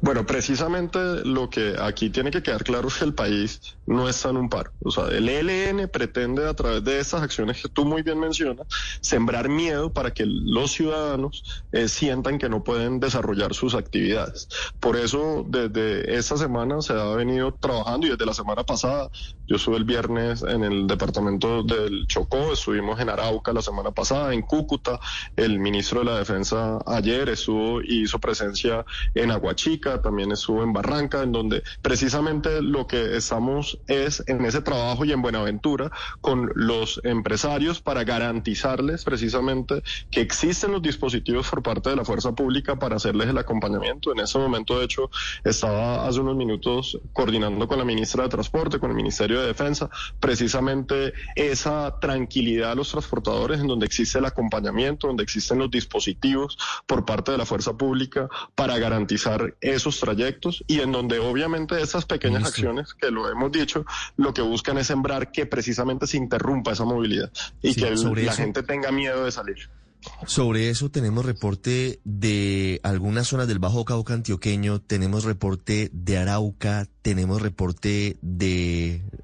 Bueno, precisamente lo que aquí tiene que quedar claro es que el país no está en un paro. O sea, el ELN pretende a través de estas acciones que tú muy bien mencionas, sembrar miedo para que los ciudadanos eh, sientan que no pueden desarrollar sus actividades. Por eso, desde esta semana se ha venido trabajando y desde la semana pasada, yo estuve el viernes en el departamento del Chocó, estuvimos en Arauca la semana pasada, en Cúcuta, el ministro de la Defensa ayer estuvo y hizo presencia en Aguachica, también estuvo en Barranca, en donde precisamente lo que estamos es en ese trabajo y en Buenaventura con los empresarios para garantizarles precisamente que existen los dispositivos por parte de la fuerza pública para hacerles el acompañamiento. En ese momento, de hecho, estaba hace unos minutos coordinando con la ministra de Transporte, con el Ministerio de Defensa, precisamente esa tranquilidad a los transportadores en donde existe el acompañamiento, donde existen los dispositivos por parte de la fuerza pública para garantizar esos trayectos y en donde obviamente esas pequeñas acciones que lo hemos dicho, lo que buscan es sembrar que precisamente se interrumpa esa movilidad y Sí, que el- la eso- gente tenga miedo de salir. Sobre eso tenemos reporte de algunas zonas del Bajo Cauca antioqueño, tenemos reporte de Arauca, tenemos reporte de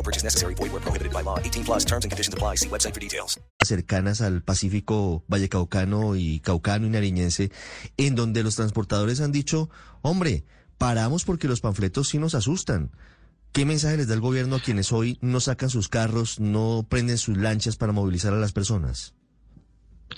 No purchase necessary. Void were prohibited by law. 18 plus terms and conditions apply. See website for details. cercanas al Pacífico Vallecaucano y Caucano y Nariñense, en donde los transportadores han dicho, hombre, paramos porque los panfletos sí nos asustan. ¿Qué mensaje les da el gobierno a quienes hoy no sacan sus carros, no prenden sus lanchas para movilizar a las personas?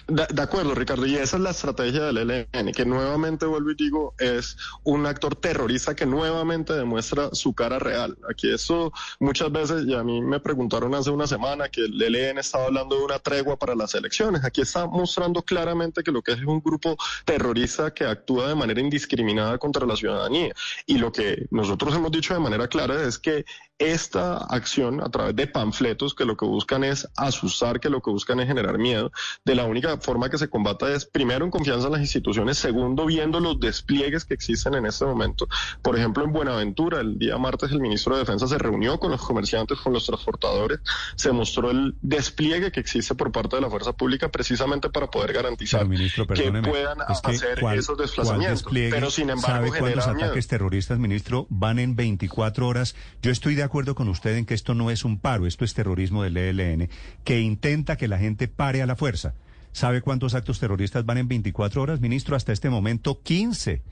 De, de acuerdo, Ricardo, y esa es la estrategia del ELN, que nuevamente vuelvo y digo, es un actor terrorista que nuevamente demuestra su cara real. Aquí eso muchas veces, y a mí me preguntaron hace una semana que el ELN estaba hablando de una tregua para las elecciones. Aquí está mostrando claramente que lo que es un grupo terrorista que actúa de manera indiscriminada contra la ciudadanía. Y lo que nosotros hemos dicho de manera clara es que esta acción a través de panfletos que lo que buscan es asustar, que lo que buscan es generar miedo, de la única forma que se combata es primero en confianza en las instituciones, segundo viendo los despliegues que existen en este momento. Por ejemplo, en Buenaventura, el día martes el ministro de Defensa se reunió con los comerciantes, con los transportadores, se mostró el despliegue que existe por parte de la fuerza pública precisamente para poder garantizar ministro, que puedan es que hacer ¿cuál- esos desplazamientos. Pero sin embargo ¿Sabe genera ataques terroristas, ministro, van en 24 horas? Yo estoy de acuerdo con usted en que esto no es un paro, esto es terrorismo del ELN, que intenta que la gente pare a la fuerza. ¿Sabe cuántos actos terroristas van en 24 horas, ministro? Hasta este momento, 15.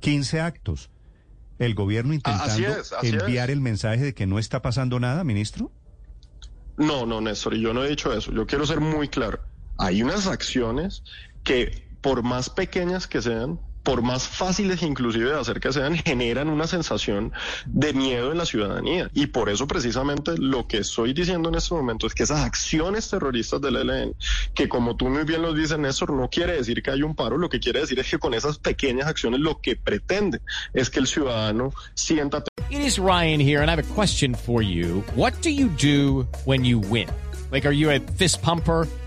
15 actos. ¿El gobierno intentando así es, así enviar es. el mensaje de que no está pasando nada, ministro? No, no, Néstor, y yo no he dicho eso. Yo quiero ser muy claro. Hay unas acciones que, por más pequeñas que sean, por más fáciles inclusive de hacer que sean, generan una sensación de miedo en la ciudadanía. Y por eso precisamente lo que estoy diciendo en este momento es que esas acciones terroristas del ELN, que como tú muy bien lo dices, Néstor, no quiere decir que hay un paro, lo que quiere decir es que con esas pequeñas acciones lo que pretende es que el ciudadano sienta It is Ryan here, and I have a question for you. What do you do when you win? Like, are you a fist pumper?